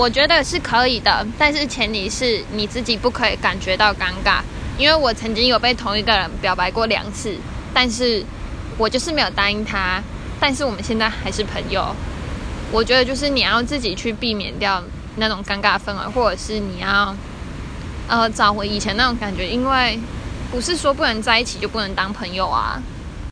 我觉得是可以的但是前提是你自己不可以感觉到尴尬因为我曾经有被同一个人表白过两次但是我就是没有答应他但是我们现在还是朋友。我觉得就是你要自己去避免掉那种尴尬氛围或者是你要呃找回以前那种感觉因为不是说不能在一起就不能当朋友啊。